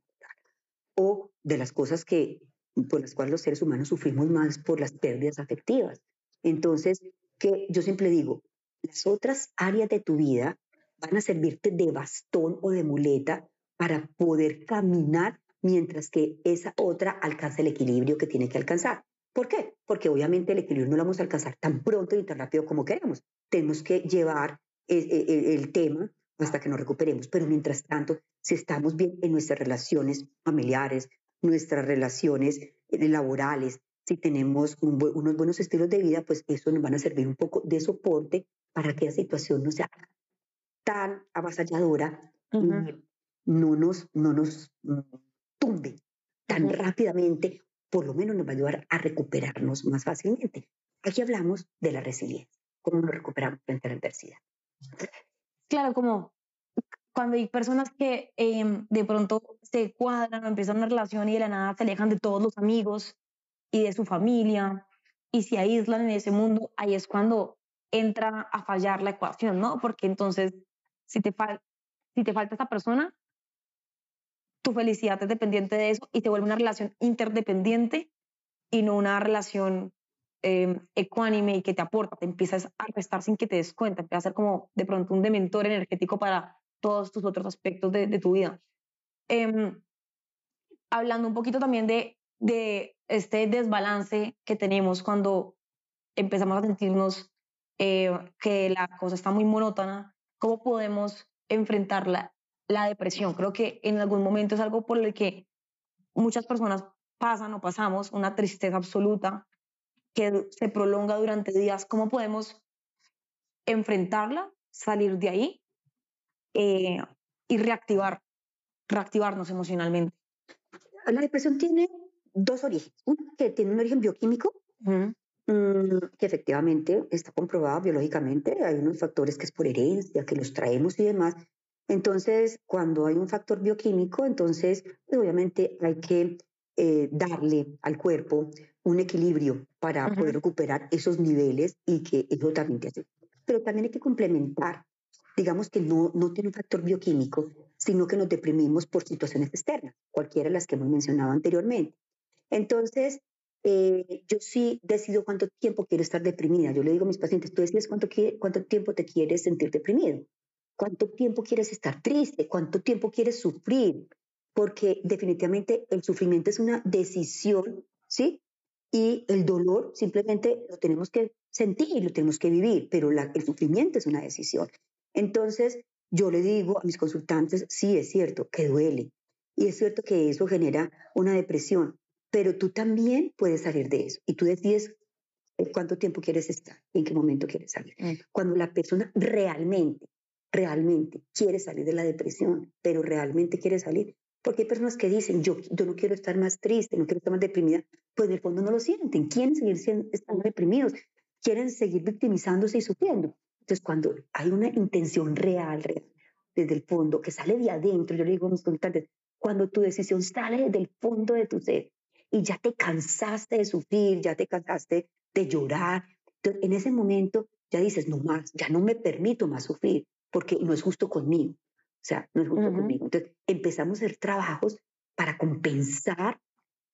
O de las cosas que, por las cuales los seres humanos sufrimos más por las pérdidas afectivas. Entonces, que yo siempre digo, las otras áreas de tu vida van a servirte de bastón o de muleta para poder caminar mientras que esa otra alcanza el equilibrio que tiene que alcanzar. ¿Por qué? Porque obviamente el equilibrio no lo vamos a alcanzar tan pronto y tan rápido como queremos. Tenemos que llevar el, eh, eh, el tema hasta que nos recuperemos. Pero mientras tanto, si estamos bien en nuestras relaciones familiares, nuestras relaciones eh, laborales, si tenemos unos buenos estilos de vida, pues eso nos van a servir un poco de soporte para que la situación no sea tan avasalladora y no nos, no nos mm, tumbe tan rápidamente, por lo menos nos va a ayudar a recuperarnos más fácilmente. Aquí hablamos de la resiliencia, cómo nos recuperamos frente a la adversidad. Claro, como cuando hay personas que em, de pronto se cuadran o empiezan una relación y de la nada se alejan de todos los amigos y de su familia y se aíslan en ese mundo, ahí es cuando entra a fallar la ecuación, ¿no? Porque entonces, si te, si te falta esa persona, tu felicidad es dependiente de eso y te vuelve una relación interdependiente y no una relación eh, ecuánime y que te aporta, te empiezas a restar sin que te des cuenta, empieza a ser como de pronto un dementor energético para todos tus otros aspectos de, tu vida. Em, hablando un poquito también de, de este desbalance que tenemos cuando empezamos a sentirnos eh, que la cosa está muy monótona, ¿cómo podemos enfrentar la, la depresión? Creo que en algún momento es algo por el que muchas personas pasan o pasamos, una tristeza absoluta, que se prolonga durante días, ¿cómo podemos enfrentarla, salir de ahí eh, y reactivar, reactivarnos emocionalmente? La depresión tiene dos orígenes. Uno que tiene un origen bioquímico, mm, que efectivamente está comprobado biológicamente. Hay unos factores que es por herencia, que los traemos y demás. Entonces, cuando hay un factor bioquímico, entonces pues, obviamente hay que eh, darle al cuerpo un equilibrio para poder recuperar esos niveles y que eso también te hace. Pero también hay que complementar. Digamos que no, no tiene un factor bioquímico, sino que nos deprimimos por situaciones externas, cualquiera de las que hemos mencionado anteriormente. Entonces, eh, yo sí decido cuánto tiempo quiero estar deprimida. Yo le digo a mis pacientes, tú decides cuánto, tiempo te quieres sentir deprimido, cuánto tiempo quieres estar triste, cuánto tiempo quieres sufrir, porque definitivamente el sufrimiento es una decisión, ¿sí? Y el dolor simplemente lo tenemos que sentir, lo tenemos que vivir, pero el sufrimiento es una decisión. Entonces, yo le digo a mis consultantes, sí, es cierto, que duele. Y es cierto que eso genera una depresión, pero tú también puedes salir de eso. Y tú decides eh, cuánto tiempo quieres estar y en qué momento quieres salir. Mm. Cuando la persona realmente, realmente quiere salir de la depresión, pero realmente quiere salir, porque hay personas que dicen, yo, yo no quiero estar más triste, no quiero estar más deprimida, pues en el fondo no lo sienten, quieren seguir siendo, estando deprimidos, quieren seguir victimizándose y sufriendo. Entonces, cuando hay una intención real, real, desde el fondo, que sale de adentro, yo le digo a mis consultantes, cuando tu decisión sale del fondo de tu ser y ya te cansaste de sufrir, ya te cansaste de llorar, entonces, en ese momento ya dices, no más, ya no me permito más sufrir, porque no es justo conmigo. O sea, no es justo conmigo. Entonces, empezamos a hacer trabajos para compensar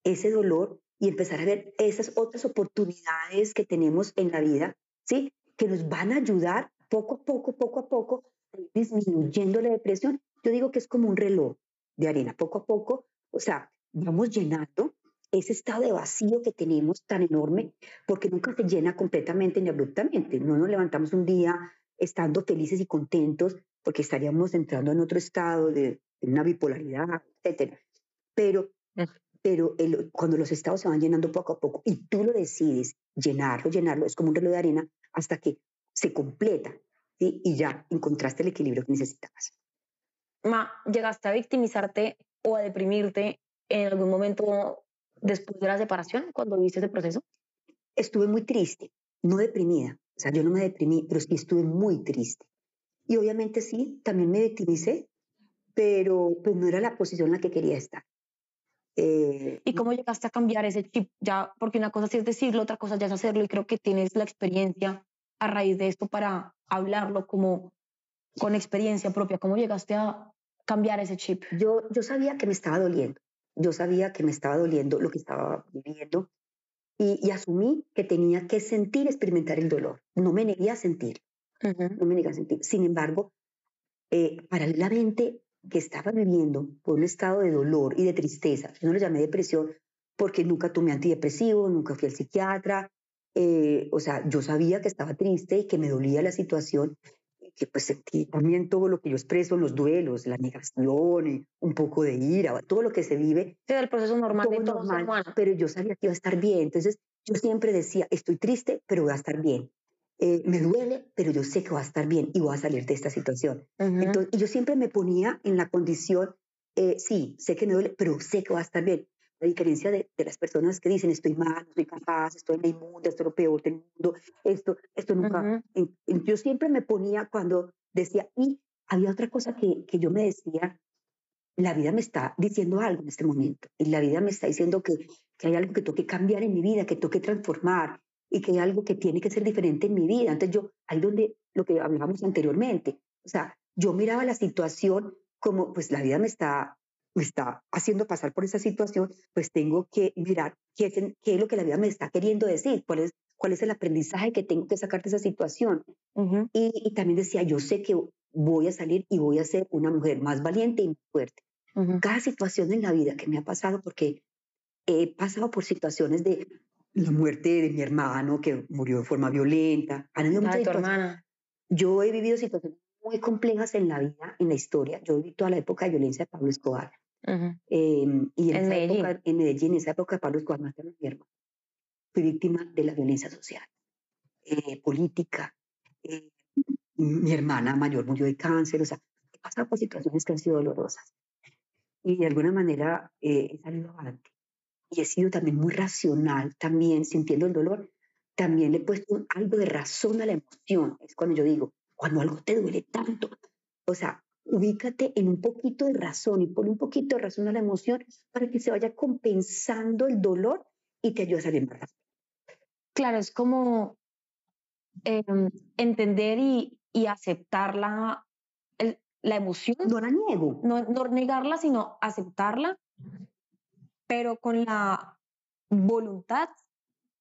ese dolor y empezar a ver esas otras oportunidades que tenemos en la vida, ¿sí? que nos van a ayudar poco a poco, poco a poco, disminuyendo la depresión. Yo digo que es como un reloj de arena, poco a poco, o sea, vamos llenando ese estado de vacío que tenemos tan enorme, porque nunca se llena completamente ni abruptamente. No nos levantamos un día estando felices y contentos, porque estaríamos entrando en otro estado de, una bipolaridad, etc. Pero, pero cuando los estados se van llenando poco a poco y tú lo decides llenarlo, llenarlo, es como un reloj de arena, hasta que se completa y ya encontraste el equilibrio que necesitabas. Ma, ¿llegaste a victimizarte o a deprimirte en algún momento después de la separación, cuando viste ese proceso? Estuve muy triste, no deprimida. O sea, yo no me deprimí, pero sí estuve muy triste. Y obviamente sí, también me victimicé, pero pues no era la posición en la que quería estar. Eh, ¿Y cómo llegaste a cambiar ese chip? Ya, porque una cosa sí es decirlo, otra cosa ya es hacerlo, y creo que tienes la experiencia a raíz de esto para hablarlo como con experiencia propia. ¿Cómo llegaste a cambiar ese chip? Yo, yo sabía que me estaba doliendo. Yo sabía que me estaba doliendo lo que estaba viviendo y, asumí que tenía que sentir, experimentar el dolor. No me negué a sentir. No me negué a sentir. Sin embargo, eh, paralelamente que estaba viviendo por un estado de dolor y de tristeza, yo no lo llamé depresión porque nunca tomé antidepresivo, nunca fui al psiquiatra, eh, o sea, yo sabía que estaba triste y que me dolía la situación, que pues sentí también todo lo que yo expreso los duelos, la negación, y un poco de ira, todo lo que se vive. Sí, el proceso normal de todo normal, Pero yo sabía que iba a estar bien, entonces yo siempre decía, estoy triste, pero voy a estar bien. Eh, me duele, pero yo sé que voy a estar bien y voy a salir de esta situación. Entonces, y yo siempre me ponía en la condición, eh, sí, sé que me duele, pero sé que voy a estar bien. A diferencia de, las personas que dicen, estoy mal, no soy capaz, estoy en la inmunda, esto es lo peor del mundo, esto, esto nunca. yo siempre me ponía cuando decía, y había otra cosa que, que yo me decía, la vida me está diciendo algo en este momento, y la vida me está diciendo que, que hay algo que tengo que cambiar en mi vida, que tengo que transformar, y que hay algo que tiene que ser diferente en mi vida. Entonces yo, ahí donde lo que hablábamos anteriormente, o sea, yo miraba la situación como, pues la vida me está me está haciendo pasar por esa situación, pues tengo que mirar qué es, qué es lo que la vida me está queriendo decir, cuál es, cuál es el aprendizaje que tengo que sacar de esa situación. y, también decía, yo sé que voy a salir y voy a ser una mujer más valiente y más fuerte. Cada situación en la vida que me ha pasado, porque he pasado por situaciones de la muerte de mi hermano que murió de forma violenta. hermana. Yo he vivido situaciones muy complejas en la vida, en la historia. Yo he vivido toda la época de violencia de Pablo Escobar. Em, y en, esa Medellín. Época, en Medellín, en esa época Pablo Escobar mataron a mi hermano. Fui víctima de la violencia social, eh, política. Eh, mi hermana mayor murió de cáncer. O sea, he pasado por situaciones que han sido dolorosas. Y de alguna manera eh, he salido adelante. Y he sido también muy racional, también sintiendo el dolor. También le he puesto algo de razón a la emoción. Es cuando yo digo, cuando algo te duele tanto. O sea, ubícate en un poquito de razón y pon un poquito de razón a la emoción para que se vaya compensando el dolor y te ayude a salir más Claro, es como em, entender y, y aceptar la, la emoción. No la niego. No, no negarla, sino aceptarla, pero con la voluntad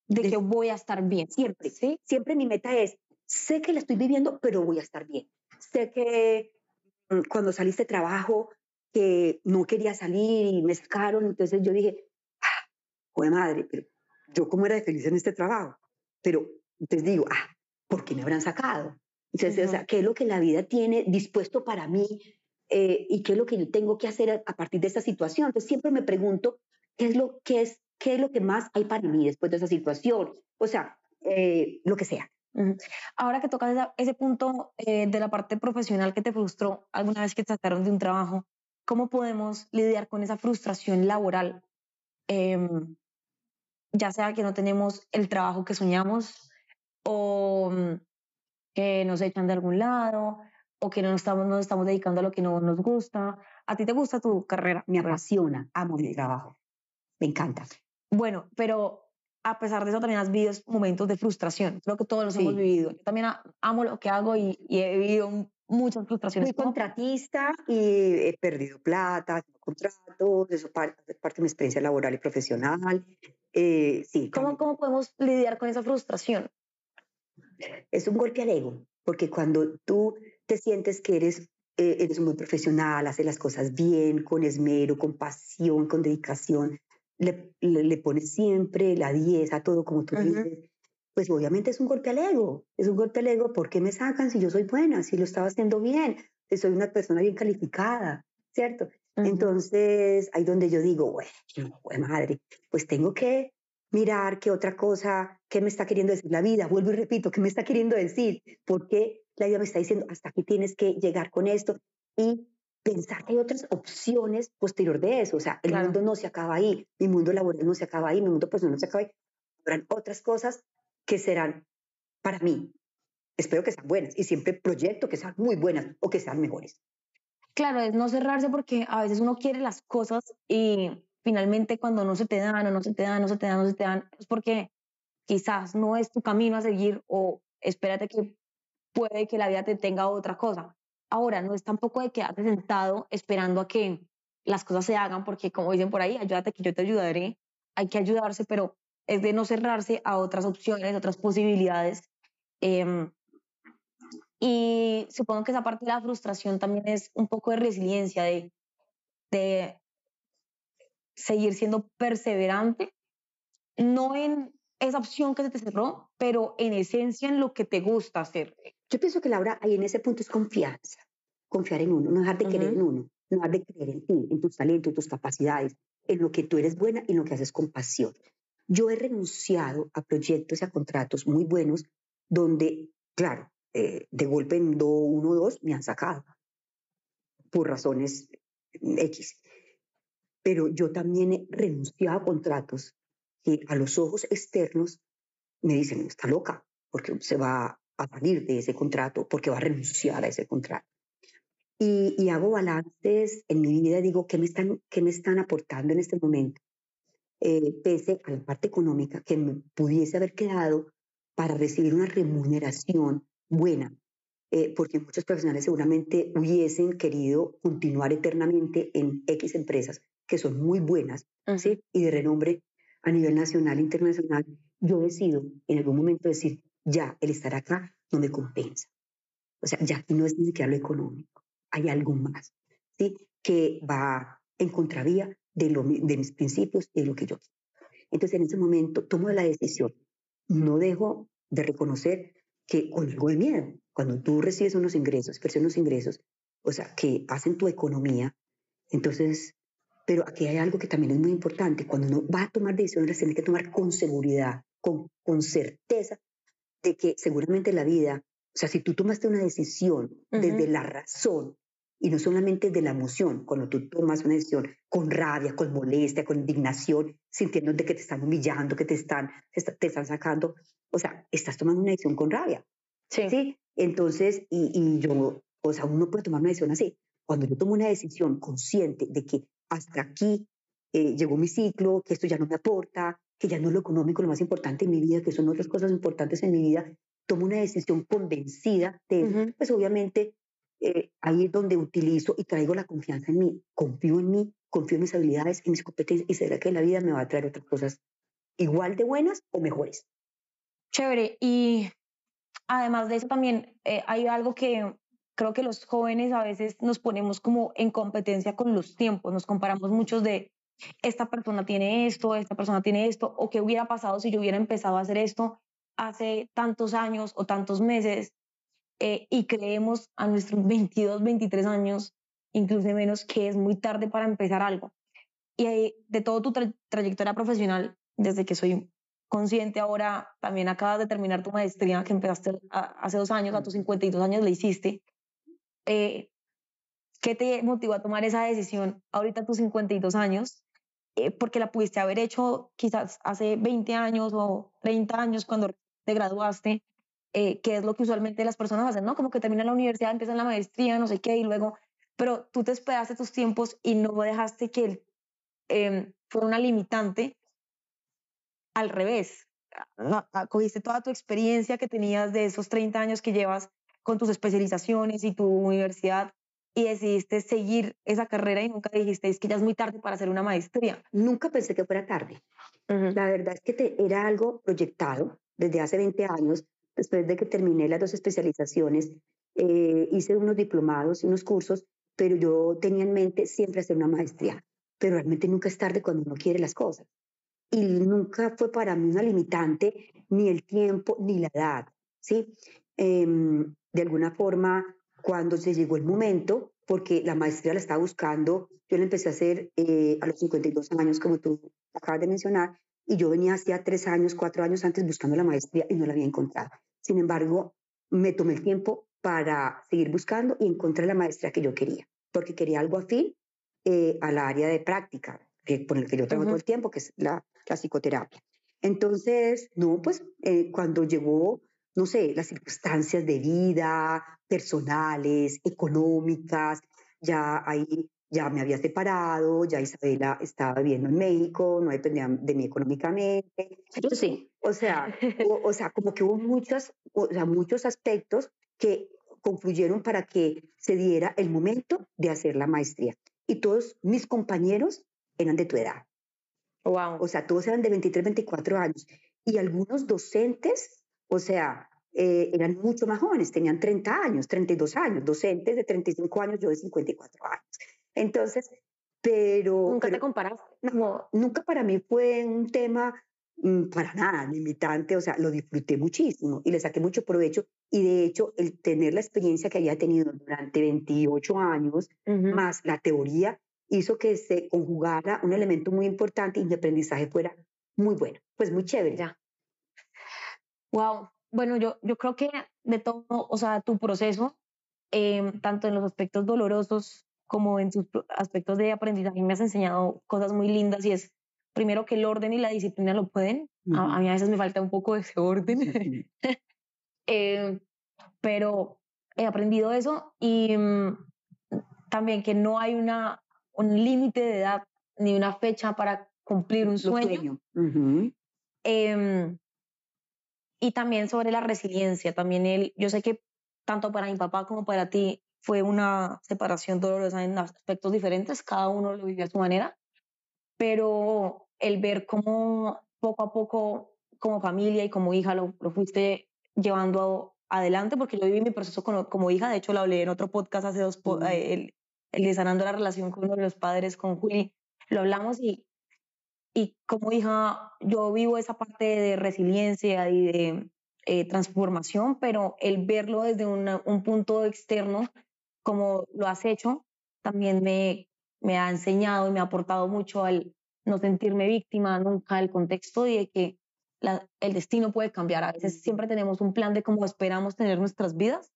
de, de, que voy a estar bien. Siempre, ¿sí? Siempre mi meta es sé que la estoy viviendo, pero voy a estar bien. Sé que cuando saliste de trabajo, que no quería salir y me sacaron, entonces yo dije, ah, joder madre, pero yo cómo era de feliz en este trabajo. Pero entonces digo, ah, ¿por qué me habrán sacado? Entonces, o sea, ¿qué es lo que la vida tiene dispuesto para mí eh, y qué es lo que yo tengo que hacer a, partir de esta situación? Entonces, siempre me pregunto, ¿qué es lo, qué es, qué es lo que más hay para mí después de esa situación? O sea, eh, lo que sea. Ahora que tocas ese punto eh, de la parte profesional que te frustró alguna vez que trataron de un trabajo, ¿cómo podemos lidiar con esa frustración laboral? Em, ya sea que no tenemos el trabajo que soñamos o mm, que nos echan de algún lado o que no nos estamos, nos estamos dedicando a lo que no nos gusta. ¿A ti te gusta tu carrera? Me apasiona, amo mi trabajo, me encanta. Bueno, pero a pesar de eso también has vivido momentos de frustración. Creo que todos los hemos vivido. Yo también amo lo que hago y, he vivido muchas frustraciones. Fui contratista y he perdido plata, contratos, eso parte, parte de mi experiencia laboral y profesional. Eh, sí. ¿Cómo, ¿Cómo podemos lidiar con esa frustración? Es un golpe al ego, porque cuando tú te sientes que eres, eh, eres muy profesional, haces las cosas bien, con esmero, con pasión, con dedicación, le, le, pones siempre la 10 a todo como tú dices, pues obviamente es un golpe al ego, es un golpe al ego, ¿por qué me sacan si yo soy buena, si lo estaba haciendo bien, si soy una persona bien calificada, ¿cierto? Entonces, ahí donde yo digo, bueno, madre, pues tengo que mirar qué otra cosa, qué me está queriendo decir la vida, vuelvo y repito, qué me está queriendo decir, porque la vida me está diciendo, hasta aquí tienes que llegar con esto y pensar que hay otras opciones posterior de eso. O sea, el mundo no se acaba ahí, mi mundo laboral no se acaba ahí, mi mundo personal no se acaba ahí. Habrán otras cosas que serán para mí. Espero que sean buenas y siempre proyecto que sean muy buenas o que sean mejores. Claro, es no cerrarse porque a veces uno quiere las cosas y finalmente cuando no se te dan o no se te dan, no se te dan, no se te dan, es porque quizás no es tu camino a seguir o espérate que puede que la vida te tenga otra cosa. Ahora, no es tampoco de quedarte sentado esperando a que las cosas se hagan, porque como dicen por ahí, ayúdate que yo te ayudaré, hay que ayudarse, pero es de no cerrarse a otras opciones, otras posibilidades. Em, y supongo que esa parte de la frustración también es un poco de resiliencia, de, de seguir siendo perseverante, no en esa opción que se te cerró, pero en esencia en lo que te gusta hacer. Yo pienso que Laura, ahí en ese punto es confianza, confiar en uno, no dejar de creer en uno, no dejar de creer en ti, en tus talentos, en tus capacidades, en lo que tú eres buena y en lo que haces con pasión. Yo he renunciado a proyectos y a contratos muy buenos donde, claro, eh, de golpe en do, uno o dos me han sacado por razones X. Pero yo también he renunciado a contratos que a los ojos externos me dicen, está loca, porque se va a salir de ese contrato, porque va a renunciar a ese contrato. Y, hago balances en mi vida, digo, ¿qué me están, qué me están aportando en este momento? Eh, pese a la parte económica que me pudiese haber quedado para recibir una remuneración buena, eh, porque muchos profesionales seguramente hubiesen querido continuar eternamente en X empresas que son muy buenas ¿sí? y de renombre a nivel nacional e internacional, yo decido en algún momento decir, ya, el estar acá no me compensa. O sea, ya aquí no es ni siquiera lo económico, hay algo más, ¿sí? Que va en contravía de, lo, de mis principios y de lo que yo. Entonces, en ese momento tomo la decisión. No dejo de reconocer que con algo de miedo, cuando tú recibes unos ingresos, percibes unos ingresos, o sea, que hacen tu economía, entonces pero aquí hay algo que también es muy importante. Cuando uno va a tomar decisiones, las tiene que tomar con seguridad, con, con certeza de que seguramente la vida, o sea, si tú tomaste una decisión desde la razón y no solamente de la emoción, cuando tú tomas una decisión con rabia, con molestia, con indignación, sintiendo de que te están humillando, que te están, te están sacando, o sea, estás tomando una decisión con rabia. Sí. ¿sí? Entonces, y, y yo, o sea, uno puede tomar una decisión así. Cuando yo tomo una decisión consciente de que hasta aquí eh, llegó mi ciclo, que esto ya no me aporta, que ya no es lo económico lo más importante en mi vida, que son otras cosas importantes en mi vida, tomo una decisión convencida de eso, pues obviamente eh, ahí es donde utilizo y traigo la confianza en mí, confío en mí, confío en mis habilidades, en mis competencias y será que la vida me va a traer otras cosas igual de buenas o mejores. Chévere. Y además de eso también eh, hay algo que creo que los jóvenes a veces nos ponemos como en competencia con los tiempos, nos comparamos muchos de esta persona tiene esto, esta persona tiene esto, o qué hubiera pasado si yo hubiera empezado a hacer esto hace tantos años o tantos meses. eh, y creemos a nuestros 22, 23 años, incluso menos, que es muy tarde para empezar algo. Y de todo tu trayectoria profesional, desde que soy consciente ahora, también acabas de terminar tu maestría que empezaste hace dos años, a tus 52 años la hiciste. Eh, ¿Qué te motivó a tomar esa decisión ahorita a tus 52 años? Eh, porque la pudiste haber hecho quizás hace 20 años o 30 años cuando te graduaste, eh, que es lo que usualmente las personas hacen, ¿no? Como que terminan la universidad, empiezan la maestría, no sé qué, y luego, pero tú te esperaste tus tiempos y no dejaste que eh, fuera una limitante al revés. Cogiste toda tu experiencia que tenías de esos 30 años que llevas con tus especializaciones y tu universidad y decidiste seguir esa carrera y nunca dijiste, es que ya es muy tarde para hacer una maestría. Nunca pensé que fuera tarde. La verdad es que te, era algo proyectado desde hace 20 años, después de que terminé las dos especializaciones, eh, hice unos diplomados y unos cursos, pero yo tenía en mente siempre hacer una maestría, pero realmente nunca es tarde cuando uno quiere las cosas. Y nunca fue para mí una limitante ni el tiempo ni la edad, ¿sí? Em, de alguna forma, cuando se llegó el momento, porque la maestría la estaba buscando, yo la empecé a hacer eh, a los 52 años, como tú acabas de mencionar, y yo venía hacía tres años, cuatro años antes buscando la maestría y no la había encontrado. Sin embargo, me tomé el tiempo para seguir buscando y encontré la maestría que yo quería, porque quería algo afín eh, a la área de práctica, que, por el que yo trabajo todo el tiempo, que es la, la psicoterapia. Entonces, no, pues eh, cuando llegó no sé, las circunstancias de vida, personales, económicas, ya ahí ya me había separado, ya Isabela estaba viviendo en México, no dependía de mí económicamente. Yo sí, o sea, o, sea, como que hubo muchos, o sea, muchos aspectos que confluyeron para que se diera el momento de hacer la maestría. Y todos mis compañeros eran de tu edad. Wow. O sea, todos eran de 23, 24 años. Y algunos docentes, o sea, eh, eran mucho más jóvenes, tenían 30 años, 32 años, docentes de 35 años, yo de 54 años. Entonces, pero... ¿Nunca te comparaste? No, nunca para mí fue un tema mm, para nada limitante, o sea, lo disfruté muchísimo y le saqué mucho provecho y de hecho el tener la experiencia que había tenido durante 28 años, más la teoría, hizo que se conjugara un elemento muy importante y mi aprendizaje fuera muy bueno, pues muy chévere. Ya. Wow, bueno, yo, yo creo que de todo, o sea, tu proceso, em, tanto en los aspectos dolorosos como en sus aspectos de aprendizaje, me has enseñado cosas muy lindas y es, primero, que el orden y la disciplina lo pueden. a, mí a veces me falta un poco ese orden. Em, pero he aprendido eso y mm, también que no hay una, un límite de edad ni una fecha para cumplir un sueño. Y también sobre la resiliencia, también él, yo sé que tanto para mi papá como para ti fue una separación dolorosa en aspectos diferentes, cada uno lo vivió a su manera, pero el ver cómo poco a poco como familia y como hija lo, lo fuiste llevando adelante, porque yo viví mi proceso como, como hija, de hecho lo hablé en otro podcast hace dos, eh, el, el de sanando la relación con uno de los padres, con Juli, lo hablamos y y como hija, yo vivo esa parte de resiliencia y de eh, transformación, pero el verlo desde un punto externo, como lo has hecho, también me, me ha enseñado y me ha aportado mucho al no sentirme víctima nunca del contexto y de que el destino puede cambiar. A veces siempre tenemos un plan de cómo esperamos tener nuestras vidas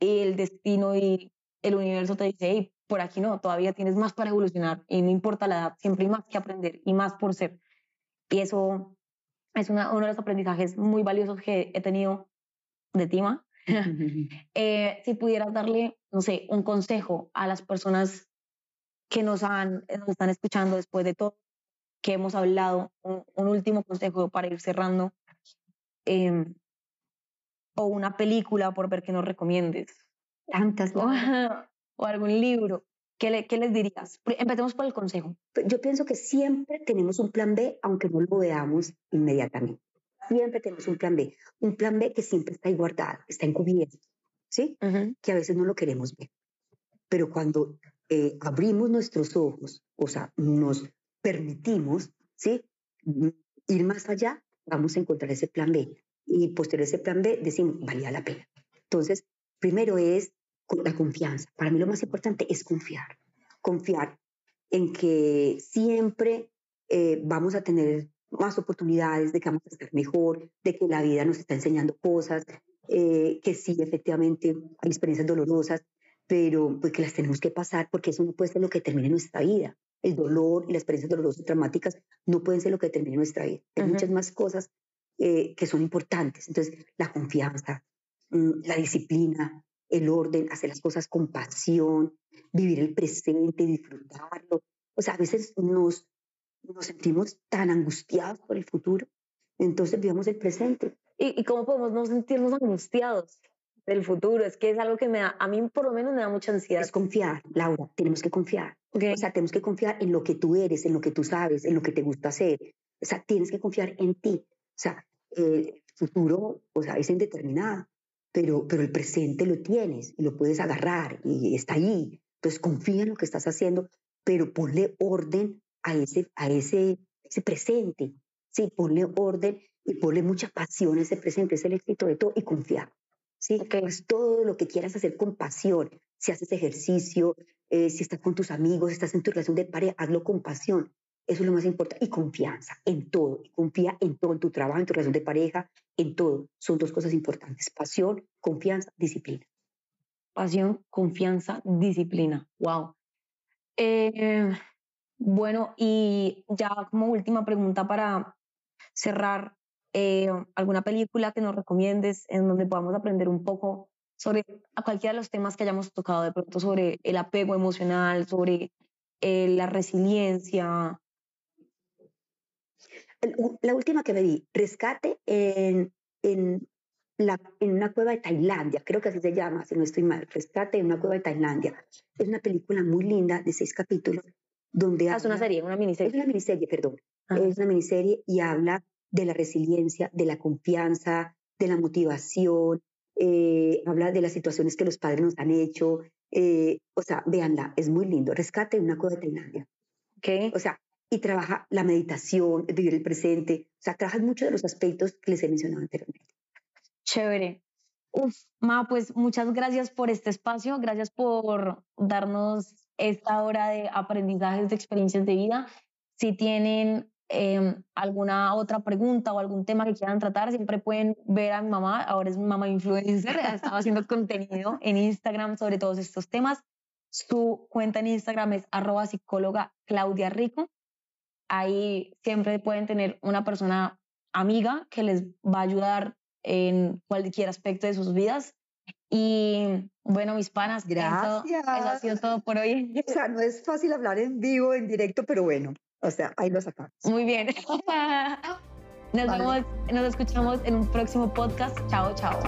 y el destino y el universo te dice, hey, por aquí no, todavía tienes más para evolucionar y no importa la edad, siempre hay más que aprender y más por ser. Y eso es uno de los aprendizajes muy valiosos que he tenido de Tima. eh, si pudieras darle, no sé, un consejo a las personas que nos, han, nos están escuchando después de todo que hemos hablado, un, último consejo para ir cerrando, eh, o una película por ver que nos recomiendes. Tantas. o algún libro, ¿qué, les dirías? Empecemos por el consejo. Yo pienso que siempre tenemos un plan B, aunque no lo veamos inmediatamente. Siempre tenemos un plan B. Un plan B que siempre está ahí guardado, está encubierto, ¿sí? Que a veces no lo queremos ver. Pero cuando eh, abrimos nuestros ojos, o sea, nos permitimos, ¿sí? Ir más allá, vamos a encontrar ese plan B. Y posterior a ese plan B, decimos, valía la pena. Entonces, Primero es la confianza. Para mí lo más importante es confiar. Confiar en que siempre eh, vamos a tener más oportunidades, de que vamos a estar mejor, de que la vida nos está enseñando cosas, eh, que sí, efectivamente hay experiencias dolorosas, pero pues que las tenemos que pasar porque eso no puede ser lo que termine nuestra vida. El dolor y las experiencias dolorosas y traumáticas no pueden ser lo que termine nuestra vida. Hay muchas más cosas eh, que son importantes. Entonces, la confianza, mm, la disciplina, el orden, hacer las cosas con pasión, vivir el presente, disfrutarlo. O sea, a veces nos, nos sentimos tan angustiados por el futuro, entonces vivamos el presente. ¿Y, ¿Y, cómo podemos no sentirnos angustiados del futuro? Es que es algo que me da, a mí por lo menos me da mucha ansiedad. Es confiar, Laura, tenemos que confiar. O sea, tenemos que confiar en lo que tú eres, en lo que tú sabes, en lo que te gusta hacer. O sea, tienes que confiar en ti. O sea, el futuro, o sea, es indeterminado pero, pero el presente lo tienes y lo puedes agarrar y está ahí. Entonces confía en lo que estás haciendo, pero ponle orden a ese, a ese, ese presente. Sí, ponle orden y ponle mucha pasión a ese presente, es el éxito de todo y confiar. Sí, que es todo lo que quieras hacer con pasión. Si haces ejercicio, eh, si estás con tus amigos, estás en tu relación de pareja, hazlo con pasión. Eso es lo más importante. Y confianza en todo. Confía en todo, en tu trabajo, en tu relación de pareja, en todo. Son dos cosas importantes. Pasión, confianza, disciplina. Pasión, confianza, disciplina. Wow. Eh, bueno, y ya como última pregunta para cerrar, eh, ¿alguna película que nos recomiendes en donde podamos aprender un poco sobre a cualquiera de los temas que hayamos tocado, de pronto sobre el apego emocional, sobre eh, la resiliencia, la última que me vi, Rescate en, en, la, en una cueva de Tailandia, creo que así se llama, si no estoy mal, Rescate en una cueva de Tailandia. Es una película muy linda de seis capítulos donde... Ah, es una serie, una miniserie. Es una miniserie, perdón. Ah. Es una miniserie y habla de la resiliencia, de la confianza, de la motivación, eh, habla de las situaciones que los padres nos han hecho. Eh, o sea, véanla, es muy lindo. Rescate en una cueva de Tailandia. ¿Qué? O sea, y trabaja la meditación, vivir el presente, o sea, trabaja muchos de los aspectos que les he mencionado anteriormente. Chévere. Uf, Ma, pues muchas gracias por este espacio, gracias por darnos esta hora de aprendizajes de experiencias de vida. Si tienen em, alguna otra pregunta o algún tema que quieran tratar, siempre pueden ver a mi mamá, ahora es mi mamá influencer, estaba haciendo contenido en Instagram sobre todos estos temas. Su cuenta en Instagram es arroba psicóloga Claudia Rico ahí siempre pueden tener una persona amiga que les va a ayudar en cualquier aspecto de sus vidas. Y bueno, mis panas, gracias. Eso, ha sido todo por hoy. O sea, no es fácil hablar en vivo, en directo, pero bueno, o sea, ahí lo sacamos. Muy bien. Nos vemos, nos escuchamos en un próximo podcast. Chao, chao.